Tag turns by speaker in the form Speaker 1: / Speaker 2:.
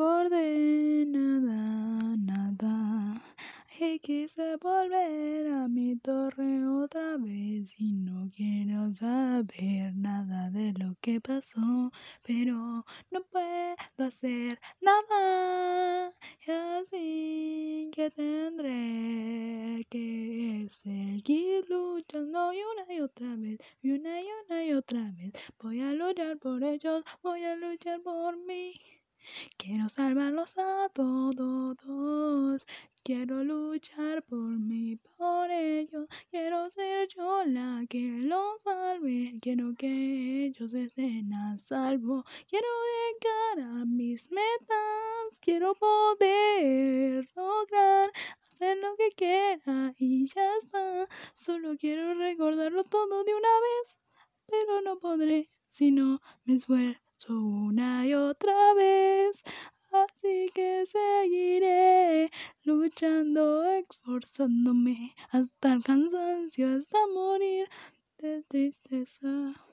Speaker 1: recordé nada, nada. Y quise volver a mi torre otra vez y no quiero saber nada de lo que pasó, pero no puedo hacer nada. Y así que tendré que seguir luchando y una y otra vez, y una y una y otra vez. Voy a luchar por ellos, voy a luchar por mí. Quiero salvarlos a todos. Quiero luchar por mí, por ellos. Quiero ser yo la que los salve. Quiero que ellos estén a salvo. Quiero llegar a mis metas. Quiero poder lograr hacer lo que quiera y ya está. Solo quiero recordarlo todo de una vez. Pero no podré si no me esfuerzo una y otra vez. Así que seguiré luchando, esforzándome hasta el cansancio, hasta morir de tristeza.